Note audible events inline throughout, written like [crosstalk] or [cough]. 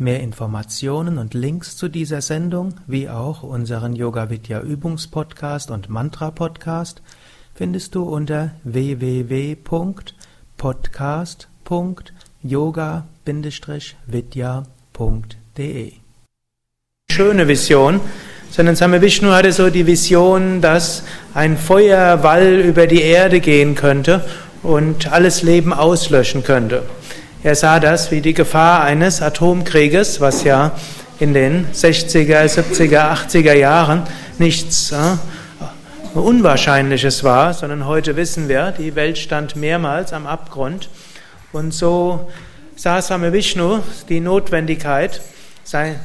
Mehr Informationen und Links zu dieser Sendung, wie auch unseren Yoga Vidya Übungspodcast und Mantra Podcast, findest du unter www.podcast.yoga-vidya.de. Schöne Vision, sondern Same Vishnu hatte so die Vision, dass ein Feuerwall über die Erde gehen könnte und alles Leben auslöschen könnte. Er sah das wie die Gefahr eines Atomkrieges, was ja in den 60er, 70er, 80er Jahren nichts äh, Unwahrscheinliches war, sondern heute wissen wir, die Welt stand mehrmals am Abgrund. Und so sah Same Vishnu die Notwendigkeit, sein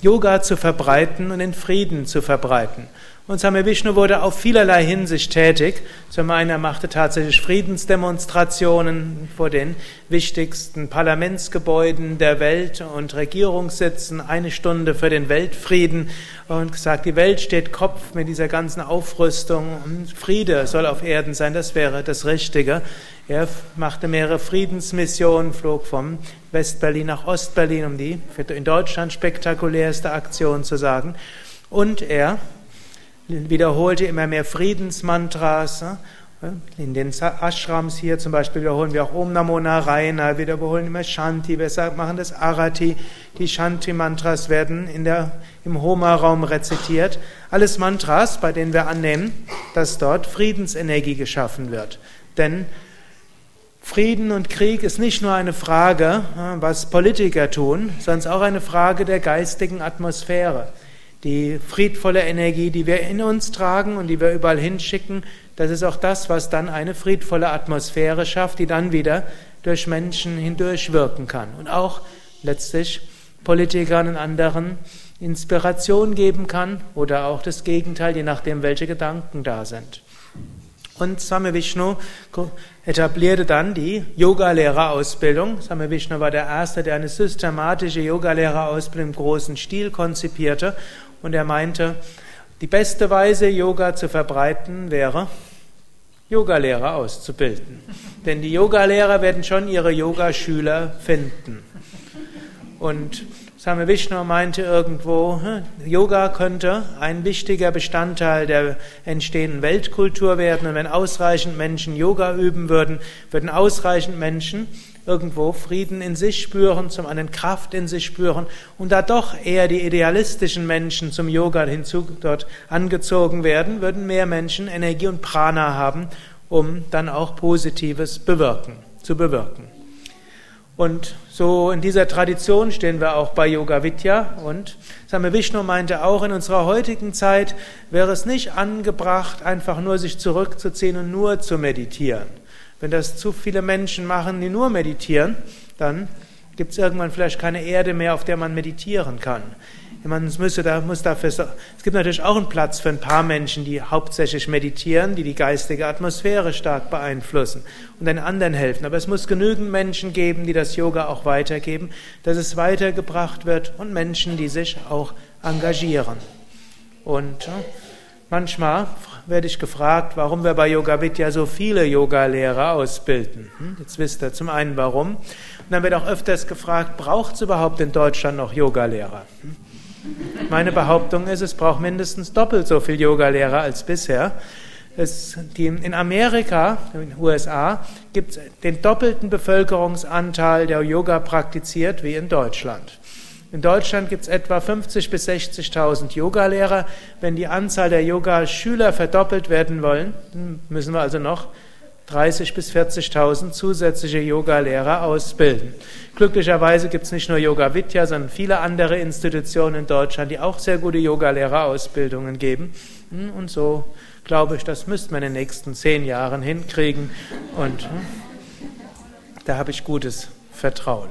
Yoga zu verbreiten und den Frieden zu verbreiten. Und Same Vishnu wurde auf vielerlei Hinsicht tätig. Zum einen, er machte tatsächlich Friedensdemonstrationen vor den wichtigsten Parlamentsgebäuden der Welt und Regierungssitzen, eine Stunde für den Weltfrieden und gesagt, die Welt steht Kopf mit dieser ganzen Aufrüstung und Friede soll auf Erden sein, das wäre das Richtige. Er machte mehrere Friedensmissionen, flog vom Westberlin nach Ostberlin, um die in Deutschland spektakulärste Aktion zu sagen. Und er wiederholte immer mehr Friedensmantras. In den Ashrams hier zum Beispiel wiederholen wir auch Om Namo Narayana, wir wiederholen immer Shanti, wir machen das Arati. Die Shanti-Mantras werden in der, im Homa-Raum rezitiert. Alles Mantras, bei denen wir annehmen, dass dort Friedensenergie geschaffen wird. Denn Frieden und Krieg ist nicht nur eine Frage, was Politiker tun, sondern auch eine Frage der geistigen Atmosphäre die friedvolle Energie, die wir in uns tragen und die wir überall hinschicken, das ist auch das, was dann eine friedvolle Atmosphäre schafft, die dann wieder durch Menschen hindurch wirken kann und auch letztlich Politikern und anderen Inspiration geben kann oder auch das Gegenteil, je nachdem, welche Gedanken da sind. Und Same Vishnu etablierte dann die Yogalehrerausbildung. Same Vishnu war der Erste, der eine systematische Yogalehrerausbildung im großen Stil konzipierte und er meinte, die beste Weise, Yoga zu verbreiten, wäre, Yogalehrer auszubilden. [laughs] Denn die Yogalehrer werden schon ihre Yogaschüler finden. Und Same Vishnu meinte irgendwo, hm, Yoga könnte ein wichtiger Bestandteil der entstehenden Weltkultur werden. Und wenn ausreichend Menschen Yoga üben würden, würden ausreichend Menschen irgendwo Frieden in sich spüren, zum einen Kraft in sich spüren und da doch eher die idealistischen Menschen zum Yoga hinzu dort angezogen werden, würden mehr Menschen Energie und Prana haben, um dann auch Positives bewirken, zu bewirken. Und so in dieser Tradition stehen wir auch bei Yoga Vidya und Same Vishnu meinte auch, in unserer heutigen Zeit wäre es nicht angebracht, einfach nur sich zurückzuziehen und nur zu meditieren. Wenn das zu viele Menschen machen, die nur meditieren, dann gibt es irgendwann vielleicht keine Erde mehr, auf der man meditieren kann. Man müsste da, muss dafür, es gibt natürlich auch einen Platz für ein paar Menschen, die hauptsächlich meditieren, die die geistige Atmosphäre stark beeinflussen und den anderen helfen. Aber es muss genügend Menschen geben, die das Yoga auch weitergeben, dass es weitergebracht wird und Menschen, die sich auch engagieren. Und manchmal werde ich gefragt, warum wir bei Yoga Vidya so viele Yogalehrer ausbilden. Hm, jetzt wisst ihr zum einen warum. Und dann wird auch öfters gefragt, braucht es überhaupt in Deutschland noch Yogalehrer? Hm? Meine Behauptung ist, es braucht mindestens doppelt so viel Yogalehrer als bisher. Es, die, in Amerika, in den USA, gibt es den doppelten Bevölkerungsanteil, der Yoga praktiziert, wie in Deutschland. In Deutschland gibt es etwa 50.000 bis 60.000 Yogalehrer. Wenn die Anzahl der Yogaschüler verdoppelt werden wollen, müssen wir also noch 30.000 bis 40.000 zusätzliche Yogalehrer ausbilden. Glücklicherweise gibt es nicht nur Yoga Vidya, sondern viele andere Institutionen in Deutschland, die auch sehr gute Yogalehrerausbildungen geben. Und so glaube ich, das müsste man in den nächsten zehn Jahren hinkriegen. Und hm, da habe ich gutes Vertrauen.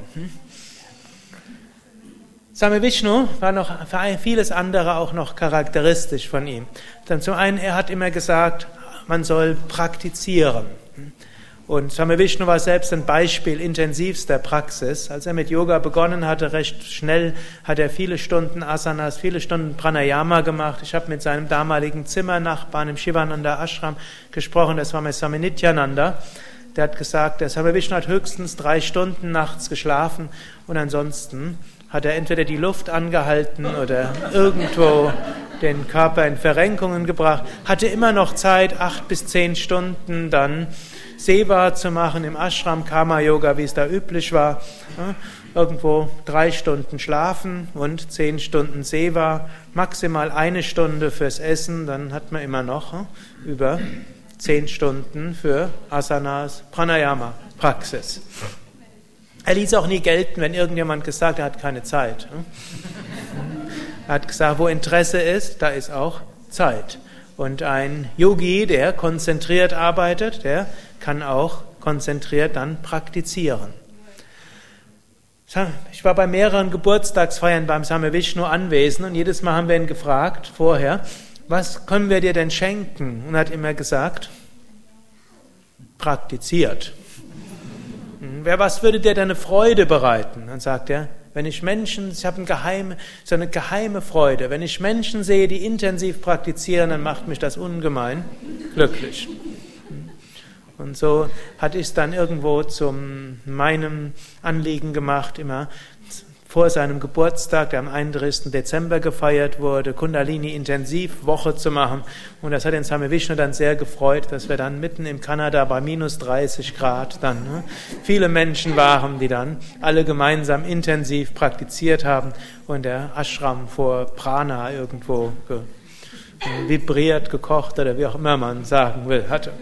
Same Vishnu war noch für vieles andere auch noch charakteristisch von ihm. Dann zum einen, er hat immer gesagt, man soll praktizieren. Und Same Vishnu war selbst ein Beispiel intensivster Praxis. Als er mit Yoga begonnen hatte, recht schnell hat er viele Stunden Asanas, viele Stunden Pranayama gemacht. Ich habe mit seinem damaligen Zimmernachbarn im Shivananda Ashram gesprochen, das war mit Swami Nityananda. Der hat gesagt, der Same Vishnu hat höchstens drei Stunden nachts geschlafen und ansonsten hat er entweder die Luft angehalten oder irgendwo den Körper in Verrenkungen gebracht, hatte immer noch Zeit, acht bis zehn Stunden dann Seva zu machen im Ashram Karma Yoga, wie es da üblich war. Irgendwo drei Stunden schlafen und zehn Stunden Seva, maximal eine Stunde fürs Essen, dann hat man immer noch über zehn Stunden für Asanas, Pranayama, Praxis. Er ließ auch nie gelten, wenn irgendjemand gesagt hat, er hat keine Zeit. Er hat gesagt, wo Interesse ist, da ist auch Zeit. Und ein Yogi, der konzentriert arbeitet, der kann auch konzentriert dann praktizieren. Ich war bei mehreren Geburtstagsfeiern beim Same Vishnu anwesend und jedes Mal haben wir ihn gefragt vorher, was können wir dir denn schenken? Und er hat immer gesagt, praktiziert. Hm, wer, was würde dir deine Freude bereiten? Dann sagt er, wenn ich Menschen, ich habe eine geheime, so eine geheime Freude. Wenn ich Menschen sehe, die intensiv praktizieren, dann macht mich das ungemein glücklich. Und so hatte ich es dann irgendwo zum meinem Anliegen gemacht, immer vor seinem Geburtstag, der am 31. Dezember gefeiert wurde, Kundalini Intensivwoche zu machen. Und das hat den Same Vishnu dann sehr gefreut, dass wir dann mitten in Kanada bei minus 30 Grad dann ne, viele Menschen waren, die dann alle gemeinsam intensiv praktiziert haben und der Ashram vor Prana irgendwo ge, vibriert, gekocht oder wie auch immer man sagen will, hatte.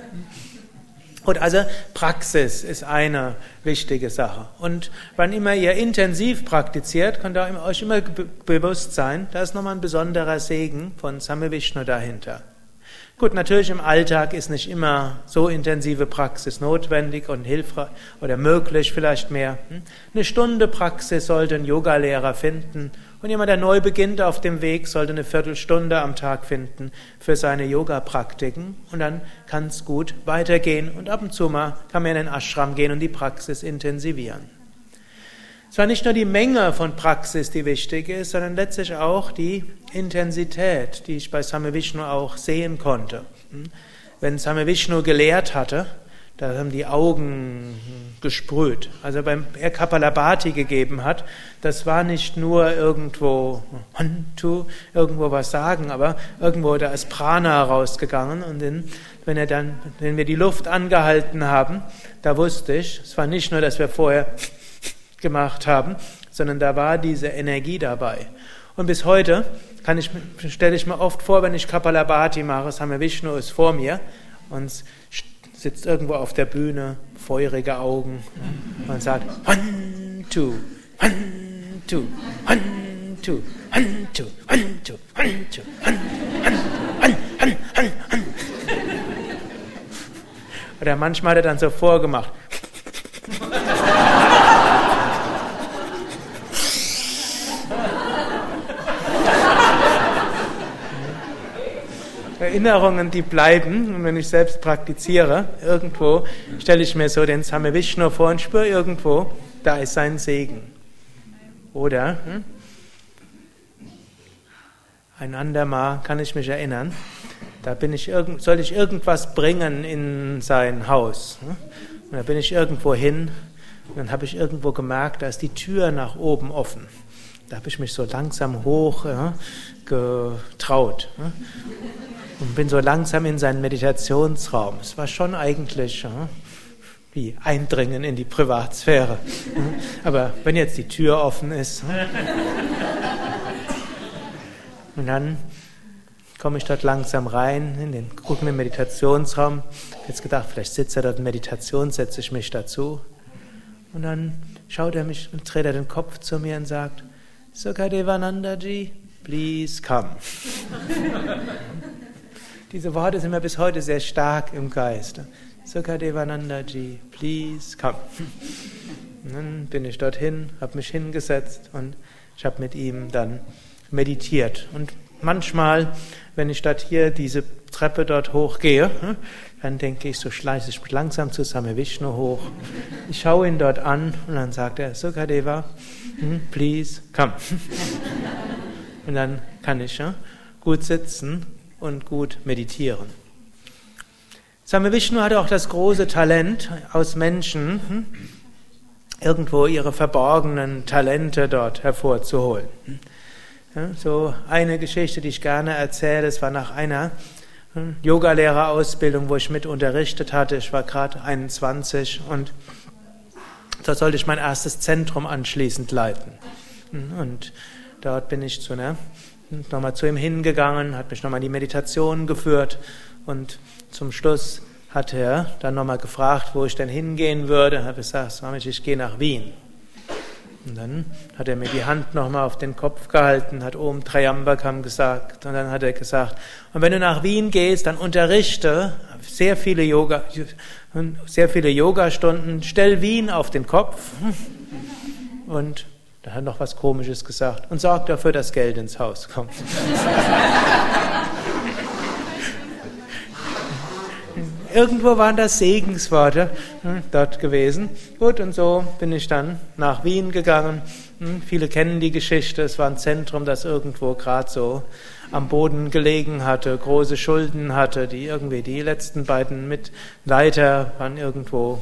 Und also Praxis ist eine wichtige Sache. Und wann immer ihr intensiv praktiziert, könnt ihr euch immer bewusst sein, da ist nochmal ein besonderer Segen von Same Vishnu dahinter. Gut, natürlich im Alltag ist nicht immer so intensive Praxis notwendig und hilfreich oder möglich, vielleicht mehr. Hm? Eine Stunde Praxis sollte ein Yogalehrer finden und jemand, der neu beginnt auf dem Weg, sollte eine Viertelstunde am Tag finden für seine Yoga-Praktiken und dann kann es gut weitergehen und ab und zu mal kann man in den Ashram gehen und die Praxis intensivieren. Es war nicht nur die Menge von Praxis, die wichtig ist, sondern letztlich auch die Intensität, die ich bei Same Vishnu auch sehen konnte. Hm? Wenn Same Vishnu gelehrt hatte, da haben die Augen gesprüht. Also beim er Kapalabhati gegeben hat, das war nicht nur irgendwo irgendwo was sagen, aber irgendwo da ist Prana rausgegangen und in, wenn er dann, wenn wir die Luft angehalten haben, da wusste ich, es war nicht nur, dass wir vorher gemacht haben, sondern da war diese Energie dabei. Und bis heute kann ich, stelle ich mir oft vor, wenn ich Kapalabhati mache, Same Vishnu ist vor mir und sitzt irgendwo auf der Bühne, feurige Augen und sagt, one, two, one, two, one, two, one, two, one, two, one, two, one, one, one, one, one. Oder manchmal hat er dann so vorgemacht. Erinnerungen, die bleiben. Und wenn ich selbst praktiziere, irgendwo stelle ich mir so den Same Vishnu vor und spüre irgendwo, da ist sein Segen. Oder hm? ein andermal kann ich mich erinnern, da bin ich soll ich irgendwas bringen in sein Haus. Hm? Und da bin ich irgendwo hin und dann habe ich irgendwo gemerkt, da ist die Tür nach oben offen. Da habe ich mich so langsam hoch ja, getraut. Ja und bin so langsam in seinen Meditationsraum. Es war schon eigentlich ja, wie Eindringen in die Privatsphäre. Aber wenn jetzt die Tür offen ist. Und dann komme ich dort langsam rein in den guckenden Meditationsraum. Jetzt gedacht, vielleicht sitzt er dort in Meditation, setze ich mich dazu. Und dann schaut er mich und dreht er den Kopf zu mir und sagt, Sukadevanandaji, please come. Diese Worte sind mir bis heute sehr stark im Geist. Sukadevananda ji, please come. Und dann bin ich dorthin, habe mich hingesetzt und ich habe mit ihm dann meditiert. Und manchmal, wenn ich dort hier diese Treppe dort hochgehe, hm, dann denke ich, so schleiche ich langsam zu Same Vishnu hoch. Ich schaue ihn dort an und dann sagt er, Sukadeva, hm, please, come. [laughs] Und dann kann ich gut sitzen und gut meditieren. Same Vishnu hatte auch das große Talent, aus Menschen hm, irgendwo ihre verborgenen Talente dort hervorzuholen. So eine Geschichte, die ich gerne erzähle, es war nach einer hm, Yogalehrerausbildung, wo ich mit unterrichtet hatte. Ich war gerade 21 und da sollte ich mein erstes Zentrum anschließend leiten. Und dort bin ich zu hm, nochmal zu ihm hingegangen, hat mich nochmal in die Meditation geführt und zum Schluss hat er dann nochmal gefragt, wo ich denn hingehen würde. Habe gesagt, ich gehe nach Wien. Und dann hat er mir die Hand nochmal auf den Kopf gehalten, hat Om Triambakam gesagt. Und dann hat er gesagt, und wenn du nach Wien gehst, dann unterrichte sehr viele Yoga, sehr viele Yogastunden, stell Wien auf den Kopf. Und dann hat er noch was Komisches gesagt. Und sorg dafür, dass Geld ins Haus kommt. [laughs] Irgendwo waren das Segensworte hm, dort gewesen. Gut, und so bin ich dann nach Wien gegangen. Hm, viele kennen die Geschichte. Es war ein Zentrum, das irgendwo gerade so am Boden gelegen hatte, große Schulden hatte, die irgendwie die letzten beiden Mitleiter waren irgendwo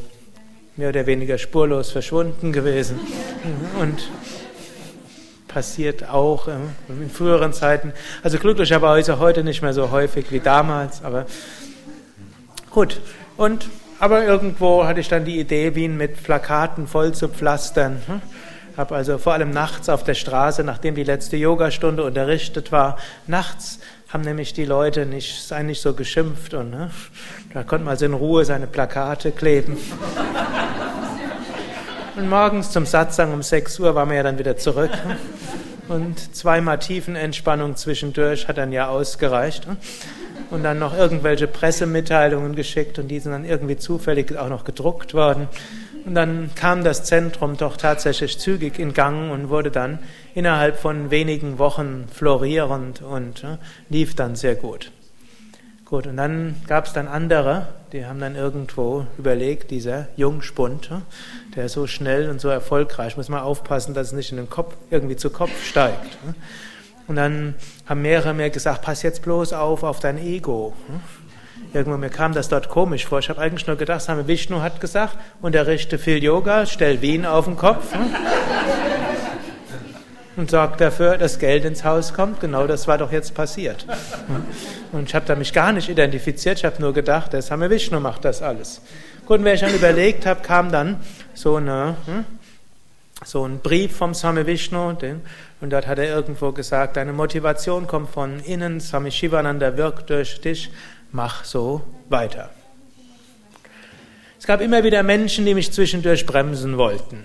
mehr oder weniger spurlos verschwunden gewesen. Hm, und passiert auch in früheren Zeiten. Also glücklicherweise heute nicht mehr so häufig wie damals, aber Gut, und aber irgendwo hatte ich dann die Idee, Wien mit Plakaten voll zu pflastern. Hm? Habe also vor allem nachts auf der Straße, nachdem die letzte Yogastunde unterrichtet war, nachts haben nämlich die Leute nicht, eigentlich so geschimpft und ne? da konnte man also in Ruhe seine Plakate kleben. Und morgens zum Satzang um 6 Uhr waren wir ja dann wieder zurück. Hm? Und zweimal Tiefenentspannung zwischendurch hat dann ja ausgereicht. Und dann noch irgendwelche Pressemitteilungen geschickt und die sind dann irgendwie zufällig auch noch gedruckt worden. Und dann kam das Zentrum doch tatsächlich zügig in Gang und wurde dann innerhalb von wenigen Wochen florierend und äh, lief dann sehr gut. Gut, und dann gab es dann andere, die haben dann irgendwo überlegt, dieser Jungspund, äh, der so schnell und so erfolgreich, muss man aufpassen, dass es nicht in den Kopf, irgendwie zu Kopf steigt. Und dann haben mehrere mir gesagt, pass jetzt bloß auf, auf dein Ego. Hm? Irgendwann mir kam das dort komisch vor. Ich habe eigentlich nur gedacht, Same Vishnu hat gesagt, unterrichte viel Yoga, stell Wien auf den Kopf hm? und sorg dafür, dass Geld ins Haus kommt. Genau das war doch jetzt passiert. Hm? Und ich habe da mich gar nicht identifiziert. Ich habe nur gedacht, der Same Vishnu macht das alles. Gut, und wenn ich dann überlegt habe, kam dann so eine so ein Brief vom Swami Vishnu, und dort hat er irgendwo gesagt, deine Motivation kommt von innen, Swami Shivananda wirkt durch dich, mach so weiter. Es gab immer wieder Menschen, die mich zwischendurch bremsen wollten.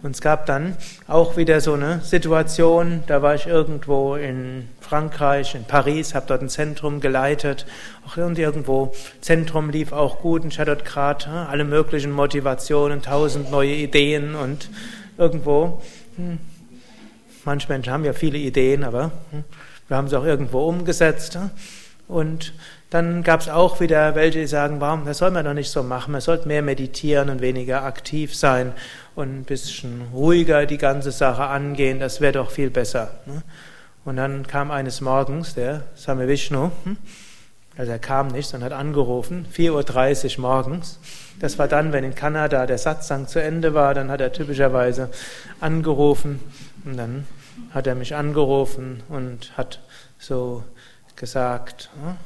Und es gab dann auch wieder so eine Situation, da war ich irgendwo in Frankreich, in Paris, habe dort ein Zentrum geleitet. Auch irgendwo, Zentrum lief auch gut und ich hatte dort gerade hm, alle möglichen Motivationen, tausend neue Ideen und irgendwo, hm, manche Menschen haben ja viele Ideen, aber hm, wir haben sie auch irgendwo umgesetzt. Hm. Und dann gab es auch wieder welche, die sagen, warum, das soll man doch nicht so machen, man sollte mehr meditieren und weniger aktiv sein und ein bisschen ruhiger die ganze Sache angehen, das wäre doch viel besser. Ne? Und dann kam eines Morgens der Same Vishnu, hm? also er kam nicht, sondern hat angerufen, 4.30 Uhr morgens. Das war dann, wenn in Kanada der Satzang zu Ende war, dann hat er typischerweise angerufen und dann hat er mich angerufen und hat so gesagt, hm?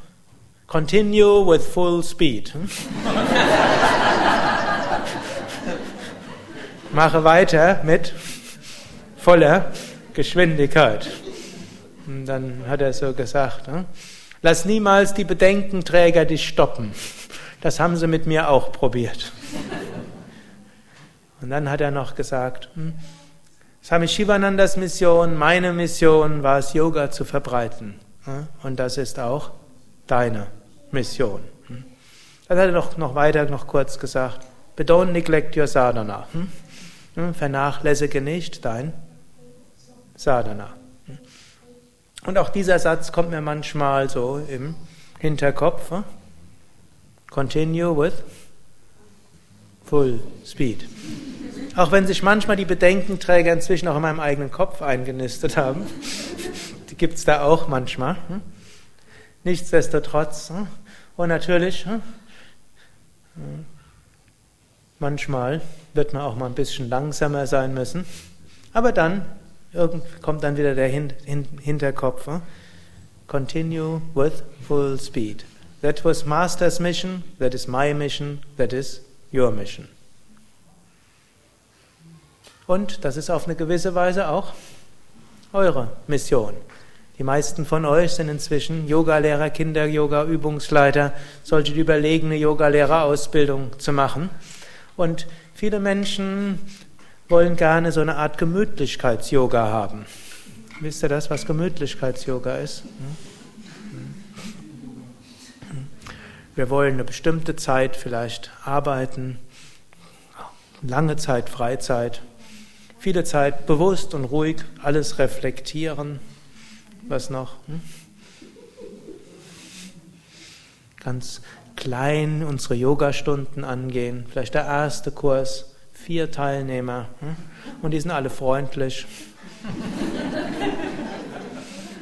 Continue with full speed. Mache weiter mit voller Geschwindigkeit. Und dann hat er so gesagt, hm? lass niemals die Bedenkenträger dich stoppen. Das haben sie mit mir auch probiert. Und dann hat er noch gesagt, hm? Swami Shivanandas Mission, meine Mission war es, Yoga zu verbreiten. Und das ist auch deine Mission. Dann hat er noch, noch weiter, noch kurz gesagt, but don't neglect your sadhana. Vernachlässige nicht dein Sadhana. Und auch dieser Satz kommt mir manchmal so im Hinterkopf. Continue with full speed. Auch wenn sich manchmal die Bedenkenträger inzwischen auch in meinem eigenen Kopf eingenistet haben. [laughs] Die gibt es da auch manchmal. Nichtsdestotrotz. Und natürlich, manchmal wird man auch mal ein bisschen langsamer sein müssen. Aber dann kommt dann wieder der Hinterkopf. Continue with full speed. That was Master's mission, that is my mission, that is your mission. Und das ist auf eine gewisse Weise auch eure Mission. Die meisten von euch sind inzwischen Yogalehrer, Kinder-Yoga-Übungsleiter, solche überlegene Yogalehrerausbildung zu machen. Und viele Menschen wollen gerne so eine Art Gemütlichkeits-Yoga haben. Wisst ihr das, was Gemütlichkeits-Yoga ist? Wir wollen eine bestimmte Zeit vielleicht arbeiten, lange Zeit Freizeit, viele Zeit bewusst und ruhig alles reflektieren. Was noch? Hm? Ganz klein unsere Yogastunden angehen. Vielleicht der erste Kurs, vier Teilnehmer. Hm? Und die sind alle freundlich.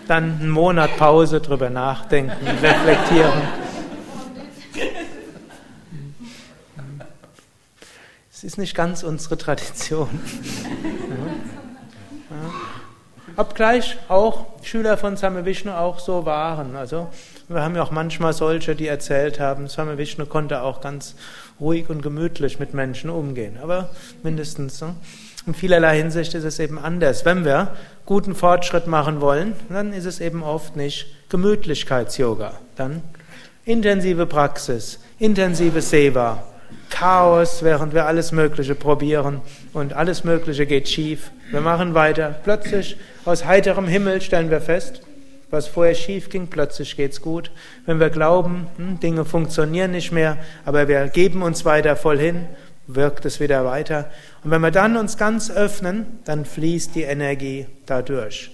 Dann einen Monat Pause drüber nachdenken, [laughs] reflektieren. Es ist nicht ganz unsere Tradition. Obgleich auch Schüler von Same Vishnu auch so waren. Also wir haben ja auch manchmal solche, die erzählt haben, Same Vishnu konnte auch ganz ruhig und gemütlich mit Menschen umgehen. Aber mindestens ne? in vielerlei Hinsicht ist es eben anders. Wenn wir guten Fortschritt machen wollen, dann ist es eben oft nicht Gemütlichkeits-Yoga. Dann intensive Praxis, intensive Seva, Chaos, während wir alles Mögliche probieren und alles Mögliche geht schief. Wir machen weiter. Plötzlich aus heiterem Himmel stellen wir fest, was vorher schief ging, plötzlich geht's gut. Wenn wir glauben, hm, Dinge funktionieren nicht mehr, aber wir geben uns weiter voll hin, wirkt es wieder weiter. Und wenn wir dann uns ganz öffnen, dann fließt die Energie dadurch.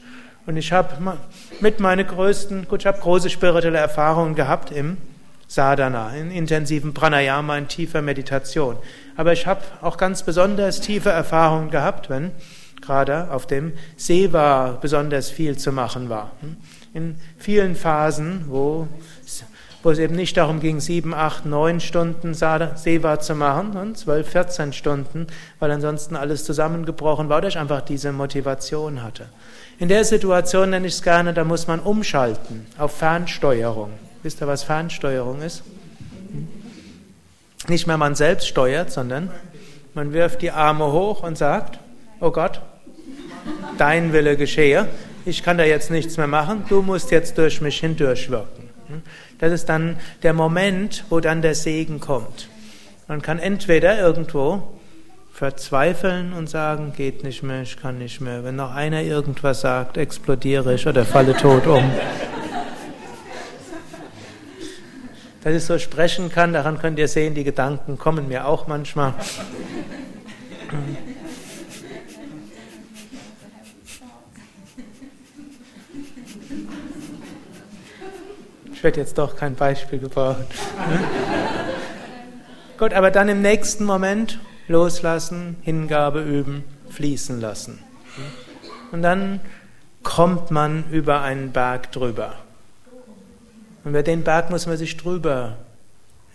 Und ich habe mit meine größten, gut, ich habe große spirituelle Erfahrungen gehabt im Sadhana, in intensiven Pranayama, in tiefer Meditation. Aber ich habe auch ganz besonders tiefe Erfahrungen gehabt, wenn gerade auf dem Seva besonders viel zu machen war. In vielen Phasen, wo, wo es eben nicht darum ging, sieben, acht, neun Stunden Seva zu machen und zwölf, vierzehn Stunden, weil ansonsten alles zusammengebrochen war oder ich einfach diese Motivation hatte. In der Situation nenne ich es gerne, da muss man umschalten auf Fernsteuerung. Wisst ihr, was Fernsteuerung ist? Nicht mehr man selbst steuert, sondern man wirft die Arme hoch und sagt, oh Gott, dein Wille geschehe, ich kann da jetzt nichts mehr machen, du musst jetzt durch mich hindurchwirken. Das ist dann der Moment, wo dann der Segen kommt. Man kann entweder irgendwo verzweifeln und sagen, geht nicht mehr, ich kann nicht mehr. Wenn noch einer irgendwas sagt, explodiere ich oder falle tot um. dass ich so sprechen kann, daran könnt ihr sehen, die Gedanken kommen mir auch manchmal. Werde jetzt doch kein Beispiel gebrauchen. Gut, aber dann im nächsten Moment loslassen, Hingabe üben, fließen lassen. Und dann kommt man über einen Berg drüber. Und über den Berg muss man sich drüber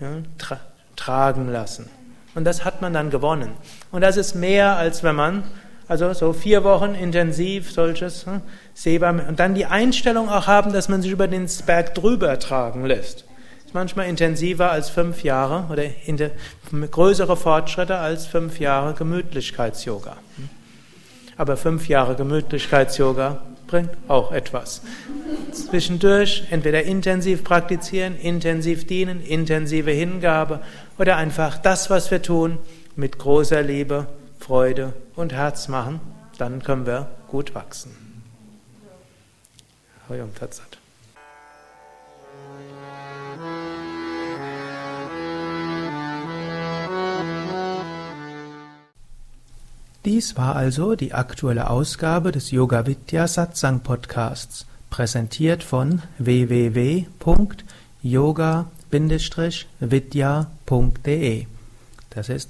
ja, tra tragen lassen. Und das hat man dann gewonnen. Und das ist mehr, als wenn man, also so vier Wochen intensiv solches hm, sehbar, und dann die Einstellung auch haben, dass man sich über den Berg drüber tragen lässt. Ist manchmal intensiver als fünf Jahre oder größere Fortschritte als fünf Jahre Gemütlichkeits-Yoga. Hm. Aber fünf Jahre Gemütlichkeits-Yoga bringt auch etwas. Zwischendurch entweder intensiv praktizieren, intensiv dienen, intensive Hingabe oder einfach das, was wir tun, mit großer Liebe, Freude und Herz machen, dann können wir gut wachsen. Hoyam Tatsat. Dies war also die aktuelle Ausgabe des Yoga Vidya Satsang Podcasts, präsentiert von www.yoga-vidya.de. Das ist